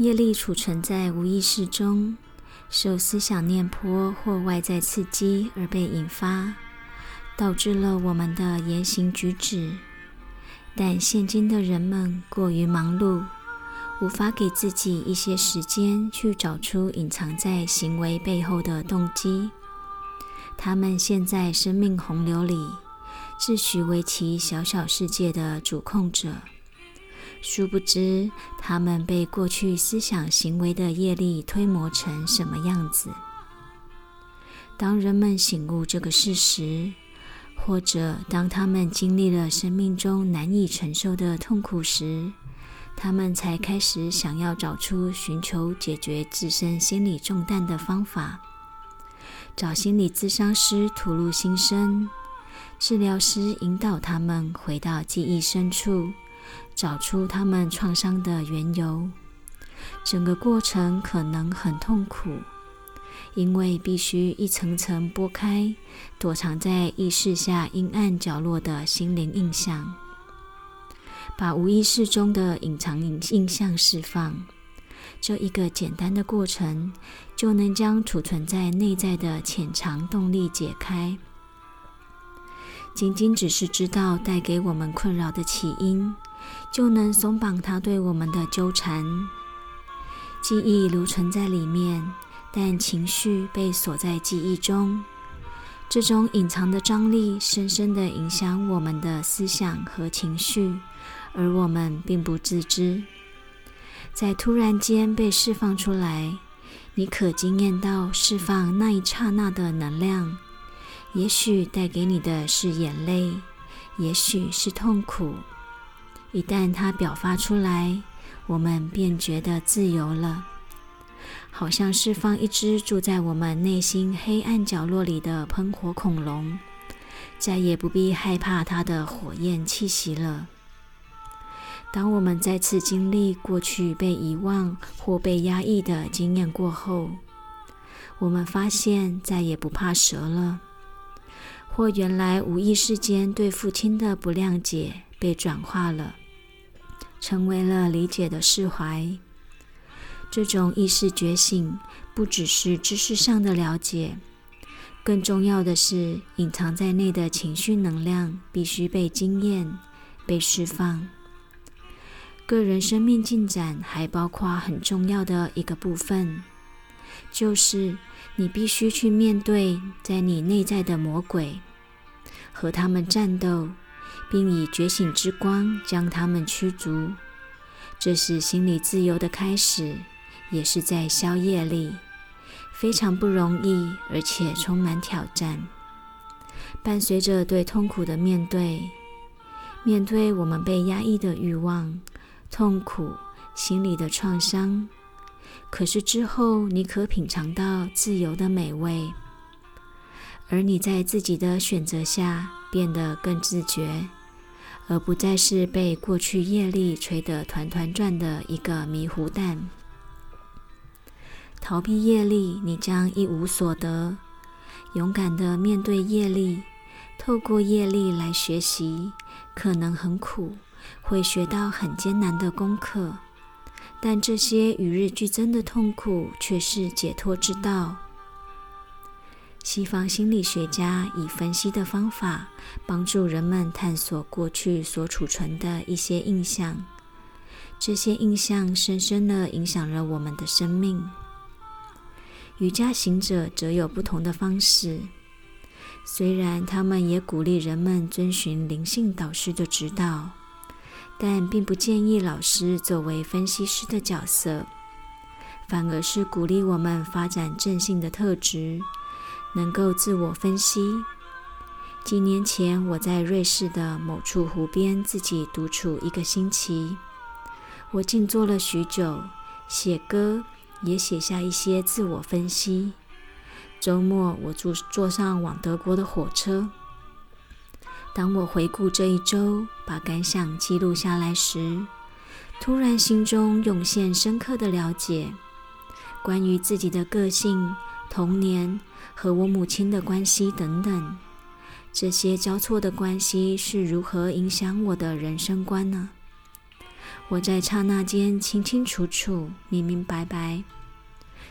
业力储存在无意识中，受思想念波或外在刺激而被引发，导致了我们的言行举止。但现今的人们过于忙碌，无法给自己一些时间去找出隐藏在行为背后的动机。他们陷在生命洪流里，自诩为其小小世界的主控者。殊不知，他们被过去思想行为的业力推磨成什么样子。当人们醒悟这个事实，或者当他们经历了生命中难以承受的痛苦时，他们才开始想要找出寻求解决自身心理重担的方法，找心理咨商师吐露心声，治疗师引导他们回到记忆深处。找出他们创伤的缘由，整个过程可能很痛苦，因为必须一层层剥开躲藏在意识下阴暗角落的心灵印象，把无意识中的隐藏印印象释放。这一个简单的过程，就能将储存在内在的潜藏动力解开。仅仅只是知道带给我们困扰的起因。就能松绑它对我们的纠缠。记忆留存在里面，但情绪被锁在记忆中。这种隐藏的张力深深地影响我们的思想和情绪，而我们并不自知。在突然间被释放出来，你可惊艳到释放那一刹那的能量。也许带给你的是眼泪，也许是痛苦。一旦它表发出来，我们便觉得自由了，好像释放一只住在我们内心黑暗角落里的喷火恐龙，再也不必害怕它的火焰气息了。当我们再次经历过去被遗忘或被压抑的经验过后，我们发现再也不怕蛇了，或原来无意识间对父亲的不谅解被转化了。成为了理解的释怀。这种意识觉醒，不只是知识上的了解，更重要的是隐藏在内的情绪能量必须被经验、被释放。个人生命进展还包括很重要的一个部分，就是你必须去面对在你内在的魔鬼，和他们战斗。并以觉醒之光将他们驱逐，这是心理自由的开始，也是在消业力，非常不容易，而且充满挑战。伴随着对痛苦的面对，面对我们被压抑的欲望、痛苦、心理的创伤，可是之后你可品尝到自由的美味，而你在自己的选择下变得更自觉。而不再是被过去业力吹得团团转的一个迷糊蛋。逃避业力，你将一无所得。勇敢的面对业力，透过业力来学习，可能很苦，会学到很艰难的功课，但这些与日俱增的痛苦却是解脱之道。西方心理学家以分析的方法帮助人们探索过去所储存的一些印象，这些印象深深地影响了我们的生命。瑜伽行者则有不同的方式，虽然他们也鼓励人们遵循灵性导师的指导，但并不建议老师作为分析师的角色，反而是鼓励我们发展正性的特质。能够自我分析。几年前，我在瑞士的某处湖边自己独处一个星期，我静坐了许久，写歌，也写下一些自我分析。周末，我坐坐上往德国的火车。当我回顾这一周，把感想记录下来时，突然心中涌现深刻的了解，关于自己的个性、童年。和我母亲的关系等等，这些交错的关系是如何影响我的人生观呢？我在刹那间清清楚楚、明明白白。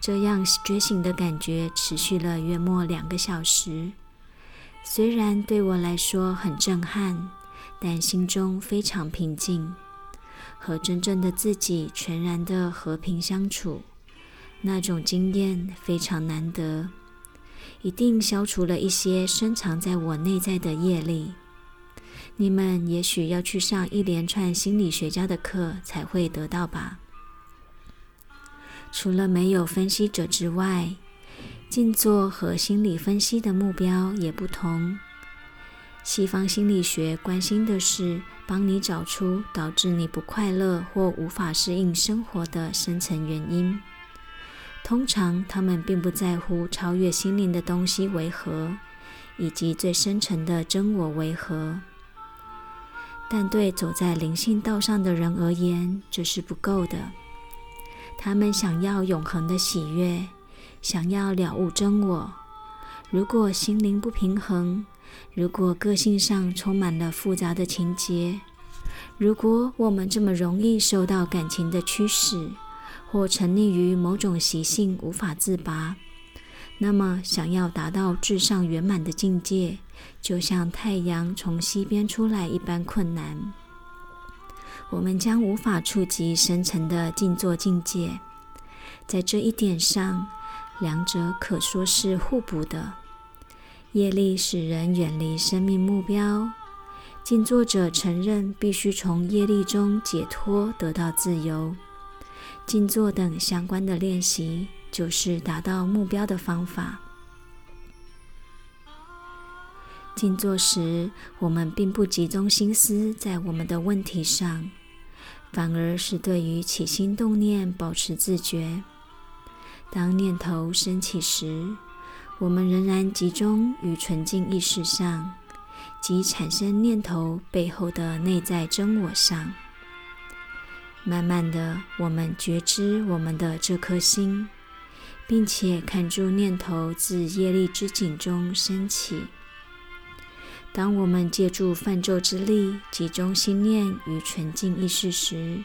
这样觉醒的感觉持续了约莫两个小时。虽然对我来说很震撼，但心中非常平静，和真正的自己全然的和平相处。那种经验非常难得，一定消除了一些深藏在我内在的业力。你们也许要去上一连串心理学家的课才会得到吧？除了没有分析者之外，静坐和心理分析的目标也不同。西方心理学关心的是帮你找出导致你不快乐或无法适应生活的深层原因。通常，他们并不在乎超越心灵的东西为何，以及最深沉的真我为何。但对走在灵性道上的人而言，这是不够的。他们想要永恒的喜悦，想要了悟真我。如果心灵不平衡，如果个性上充满了复杂的情节，如果我们这么容易受到感情的驱使，或沉溺于某种习性无法自拔，那么想要达到至上圆满的境界，就像太阳从西边出来一般困难。我们将无法触及深层的静坐境界。在这一点上，两者可说是互补的。业力使人远离生命目标，静坐者承认必须从业力中解脱，得到自由。静坐等相关的练习，就是达到目标的方法。静坐时，我们并不集中心思在我们的问题上，反而是对于起心动念保持自觉。当念头升起时，我们仍然集中于纯净意识上，及产生念头背后的内在真我上。慢慢的，我们觉知我们的这颗心，并且看住念头自业力之井中升起。当我们借助泛咒之力，集中心念与纯净意识时，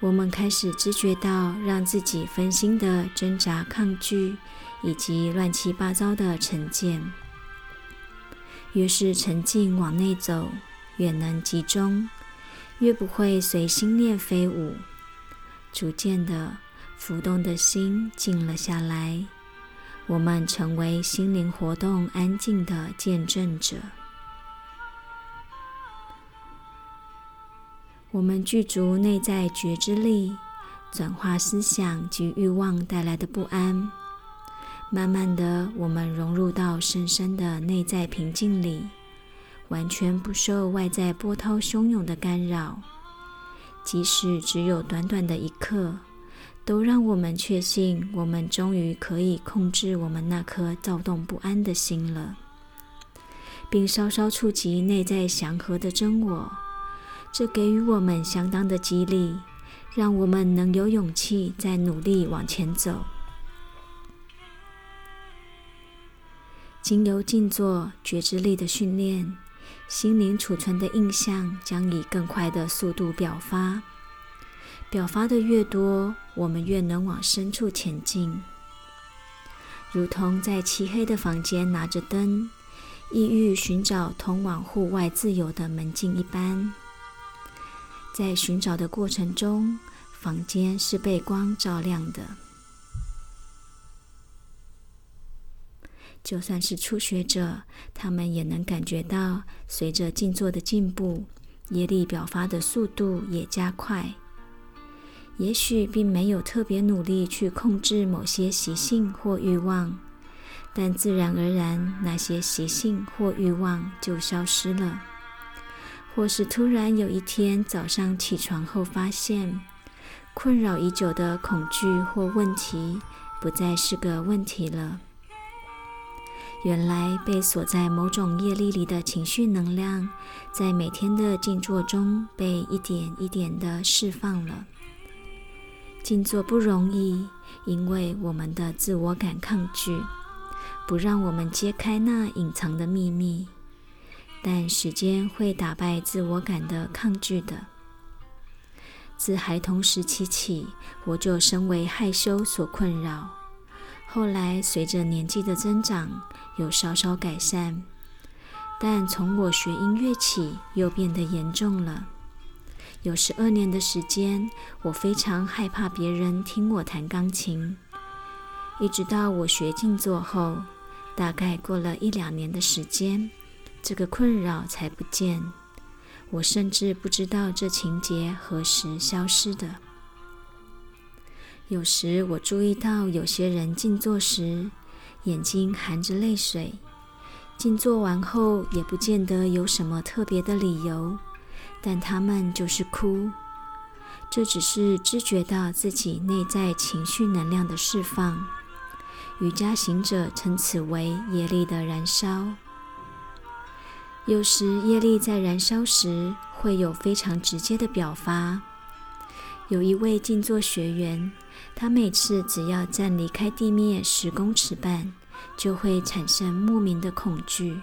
我们开始知觉到让自己分心的挣扎、抗拒以及乱七八糟的成见。越是沉静往内走，越能集中。越不会随心念飞舞，逐渐的浮动的心静了下来，我们成为心灵活动安静的见证者。我们具足内在觉知力，转化思想及欲望带来的不安。慢慢的，我们融入到深深的内在平静里。完全不受外在波涛汹涌的干扰，即使只有短短的一刻，都让我们确信，我们终于可以控制我们那颗躁动不安的心了，并稍稍触及内在祥和的真我。这给予我们相当的激励，让我们能有勇气再努力往前走。经由静坐觉知力的训练。心灵储存的印象将以更快的速度表发，表发的越多，我们越能往深处前进。如同在漆黑的房间拿着灯，意欲寻找通往户外自由的门径一般，在寻找的过程中，房间是被光照亮的。就算是初学者，他们也能感觉到，随着静坐的进步，业力表发的速度也加快。也许并没有特别努力去控制某些习性或欲望，但自然而然，那些习性或欲望就消失了。或是突然有一天早上起床后，发现困扰已久的恐惧或问题不再是个问题了。原来被锁在某种业力里的情绪能量，在每天的静坐中被一点一点的释放了。静坐不容易，因为我们的自我感抗拒，不让我们揭开那隐藏的秘密。但时间会打败自我感的抗拒的。自孩童时期起，我就深为害羞所困扰。后来随着年纪的增长，有稍稍改善，但从我学音乐起，又变得严重了。有十二年的时间，我非常害怕别人听我弹钢琴。一直到我学静坐后，大概过了一两年的时间，这个困扰才不见。我甚至不知道这情节何时消失的。有时我注意到有些人静坐时，眼睛含着泪水，静坐完后也不见得有什么特别的理由，但他们就是哭。这只是知觉到自己内在情绪能量的释放。瑜伽行者称此为业力的燃烧。有时业力在燃烧时会有非常直接的表发。有一位静坐学员，他每次只要站离开地面十公尺半，就会产生莫名的恐惧。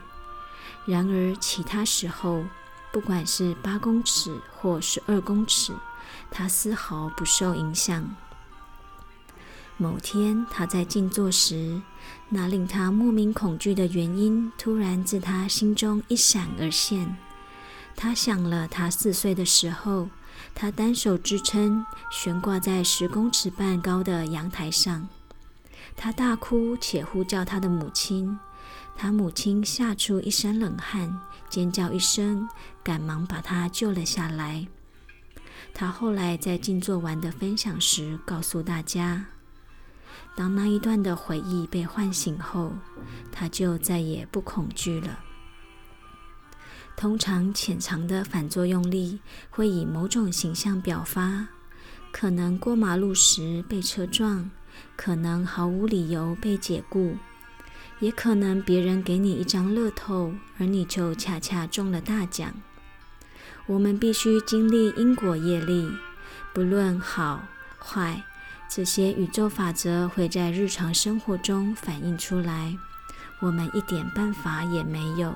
然而其他时候，不管是八公尺或十二公尺，他丝毫不受影响。某天，他在静坐时，那令他莫名恐惧的原因突然自他心中一闪而现。他想了他四岁的时候，他单手支撑悬挂在十公尺半高的阳台上，他大哭且呼叫他的母亲，他母亲吓出一身冷汗，尖叫一声，赶忙把他救了下来。他后来在静坐完的分享时告诉大家。当那一段的回忆被唤醒后，他就再也不恐惧了。通常潜藏的反作用力会以某种形象表发，可能过马路时被车撞，可能毫无理由被解雇，也可能别人给你一张乐透，而你就恰恰中了大奖。我们必须经历因果业力，不论好坏。这些宇宙法则会在日常生活中反映出来，我们一点办法也没有。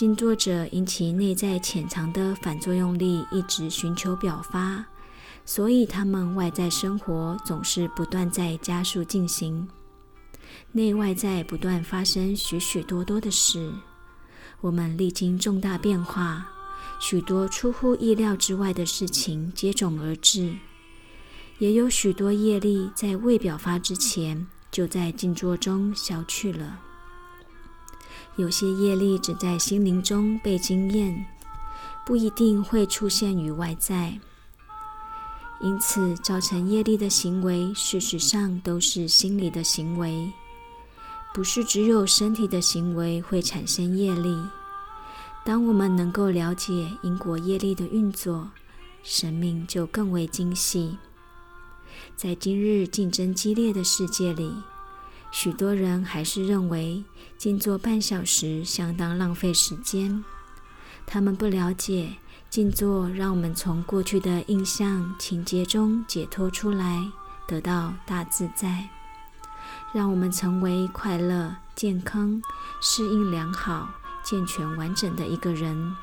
静坐者因其内在潜藏的反作用力一直寻求表发，所以他们外在生活总是不断在加速进行，内外在不断发生许许多多的事。我们历经重大变化，许多出乎意料之外的事情接踵而至。也有许多业力在未表发之前，就在静坐中消去了。有些业力只在心灵中被经验，不一定会出现于外在。因此，造成业力的行为，事实上都是心理的行为，不是只有身体的行为会产生业力。当我们能够了解因果业力的运作，生命就更为精细。在今日竞争激烈的世界里，许多人还是认为静坐半小时相当浪费时间。他们不了解，静坐让我们从过去的印象情节中解脱出来，得到大自在，让我们成为快乐、健康、适应良好、健全完整的一个人，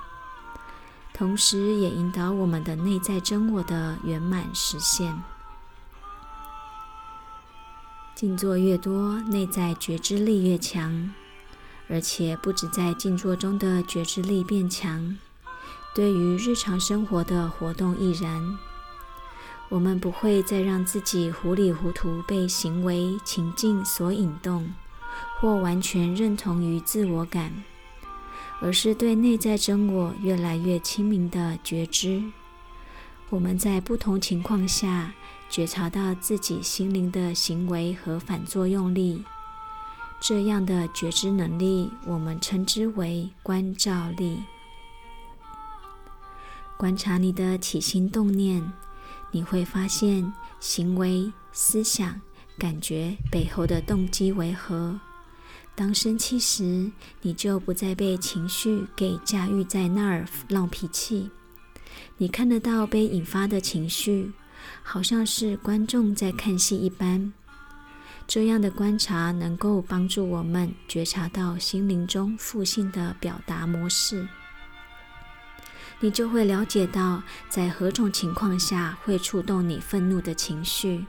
同时也引导我们的内在真我的圆满实现。静坐越多，内在觉知力越强，而且不止在静坐中的觉知力变强，对于日常生活的活动亦然。我们不会再让自己糊里糊涂被行为情境所引动，或完全认同于自我感，而是对内在真我越来越清明的觉知。我们在不同情况下。觉察到自己心灵的行为和反作用力，这样的觉知能力，我们称之为观照力。观察你的起心动念，你会发现行为、思想、感觉背后的动机为何。当生气时，你就不再被情绪给驾驭在那儿闹脾气。你看得到被引发的情绪。好像是观众在看戏一般，这样的观察能够帮助我们觉察到心灵中负性的表达模式。你就会了解到在何种情况下会触动你愤怒的情绪。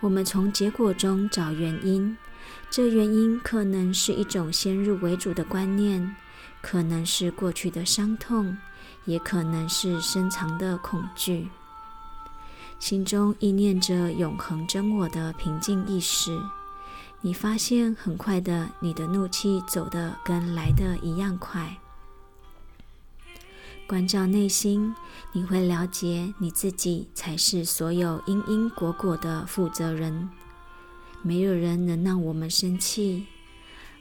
我们从结果中找原因，这原因可能是一种先入为主的观念，可能是过去的伤痛，也可能是深藏的恐惧。心中意念着永恒真我的平静意识，你发现很快的，你的怒气走得跟来的一样快。关照内心，你会了解你自己才是所有因因果果的负责人。没有人能让我们生气，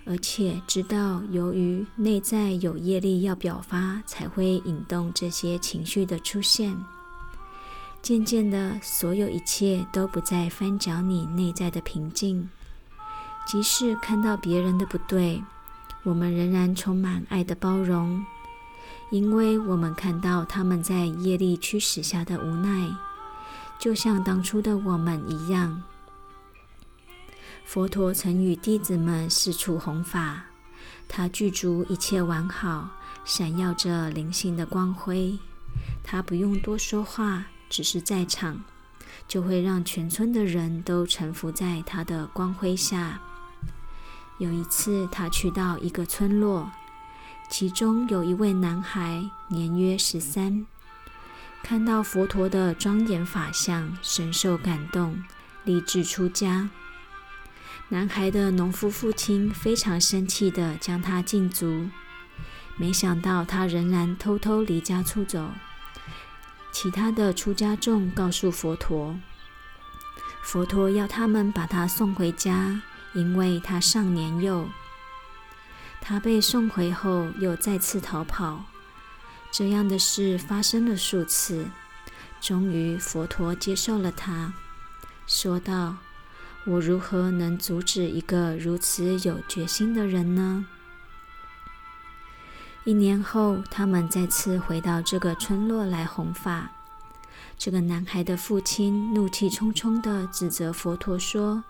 而且知道由于内在有业力要表发，才会引动这些情绪的出现。渐渐的，所有一切都不再翻搅你内在的平静。即使看到别人的不对，我们仍然充满爱的包容。因为我们看到他们在业力驱使下的无奈，就像当初的我们一样。佛陀曾与弟子们四处弘法，他具足一切完好，闪耀着灵性的光辉。他不用多说话，只是在场，就会让全村的人都臣服在他的光辉下。有一次，他去到一个村落。其中有一位男孩，年约十三，看到佛陀的庄严法相，深受感动，立志出家。男孩的农夫父亲非常生气地将他禁足，没想到他仍然偷偷离家出走。其他的出家众告诉佛陀，佛陀要他们把他送回家，因为他尚年幼。他被送回后，又再次逃跑。这样的事发生了数次。终于，佛陀接受了他，说道：“我如何能阻止一个如此有决心的人呢？”一年后，他们再次回到这个村落来弘法。这个男孩的父亲怒气冲冲地指责佛陀说：“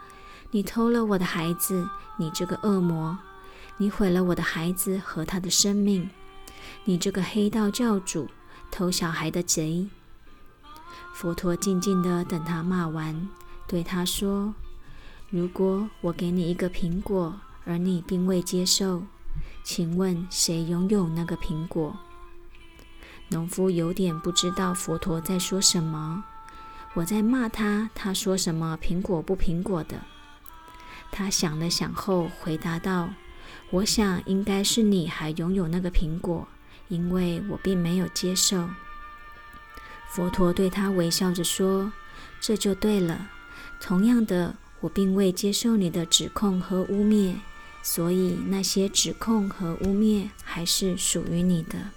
你偷了我的孩子，你这个恶魔！”你毁了我的孩子和他的生命，你这个黑道教主，偷小孩的贼！佛陀静静地等他骂完，对他说：“如果我给你一个苹果，而你并未接受，请问谁拥有那个苹果？”农夫有点不知道佛陀在说什么。我在骂他，他说什么苹果不苹果的？他想了想后回答道。我想应该是你还拥有那个苹果，因为我并没有接受。佛陀对他微笑着说：“这就对了。同样的，我并未接受你的指控和污蔑，所以那些指控和污蔑还是属于你的。”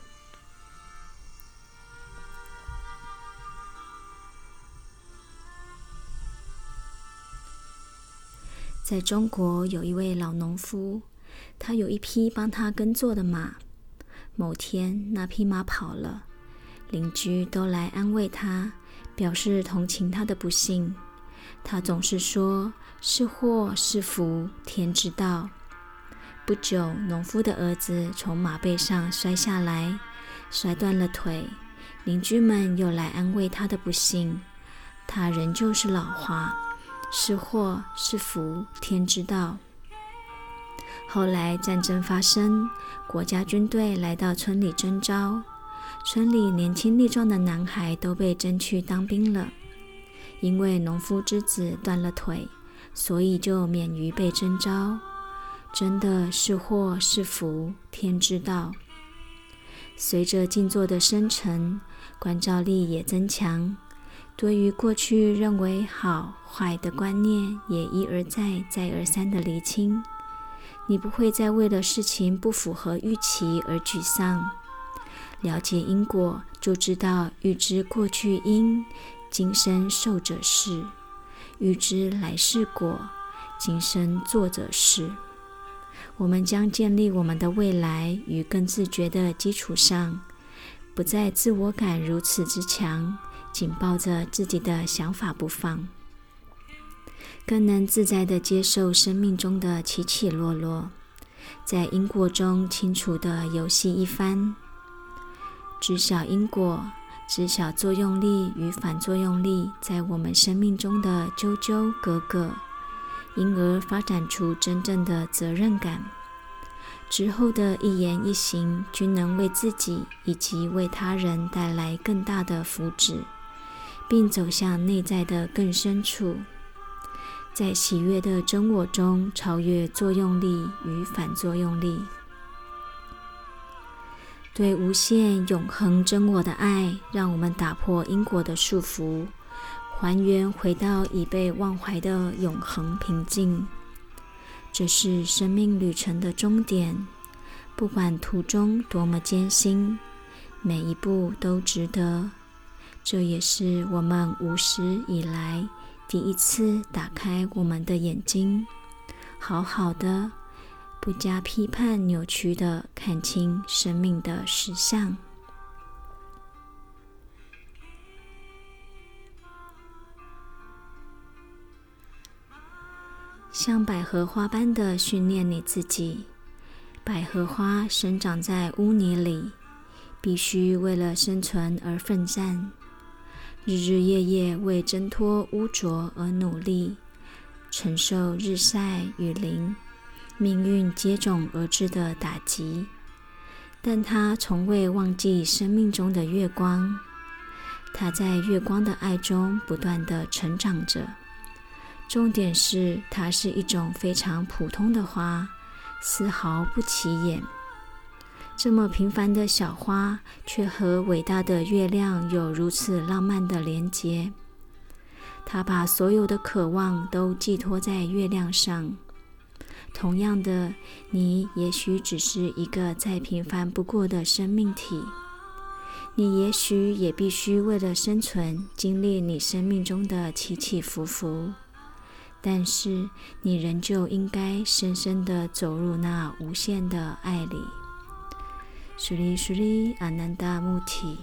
在中国，有一位老农夫。他有一匹帮他耕作的马。某天，那匹马跑了，邻居都来安慰他，表示同情他的不幸。他总是说：“是祸是福，天知道。”不久，农夫的儿子从马背上摔下来，摔断了腿。邻居们又来安慰他的不幸，他仍旧是老话：“是祸是福，天知道。”后来战争发生，国家军队来到村里征召，村里年轻力壮的男孩都被征去当兵了。因为农夫之子断了腿，所以就免于被征召。真的是祸是福，天知道。随着静坐的生成，关照力也增强，对于过去认为好坏的观念，也一而再、再而三的厘清。你不会再为了事情不符合预期而沮丧。了解因果，就知道预知过去因，今生受者是；预知来世果，今生做者是。我们将建立我们的未来与更自觉的基础上，不再自我感如此之强，紧抱着自己的想法不放。更能自在地接受生命中的起起落落，在因果中清楚地游戏一番。知晓因果，知晓作用力与反作用力在我们生命中的纠纠葛葛，因而发展出真正的责任感。之后的一言一行均能为自己以及为他人带来更大的福祉，并走向内在的更深处。在喜悦的真我中超越作用力与反作用力，对无限永恒真我的爱，让我们打破因果的束缚，还原回到已被忘怀的永恒平静。这是生命旅程的终点，不管途中多么艰辛，每一步都值得。这也是我们无始以来。第一次打开我们的眼睛，好好的，不加批判、扭曲的看清生命的实相，像百合花般的训练你自己。百合花生长在污泥里，必须为了生存而奋战。日日夜夜为挣脱污浊而努力，承受日晒雨淋、命运接踵而至的打击，但他从未忘记生命中的月光。他在月光的爱中不断的成长着。重点是，它是一种非常普通的花，丝毫不起眼。这么平凡的小花，却和伟大的月亮有如此浪漫的连结。它把所有的渴望都寄托在月亮上。同样的，你也许只是一个再平凡不过的生命体。你也许也必须为了生存，经历你生命中的起起伏伏。但是，你仍旧应该深深地走入那无限的爱里。苏里苏里，阿难达穆提。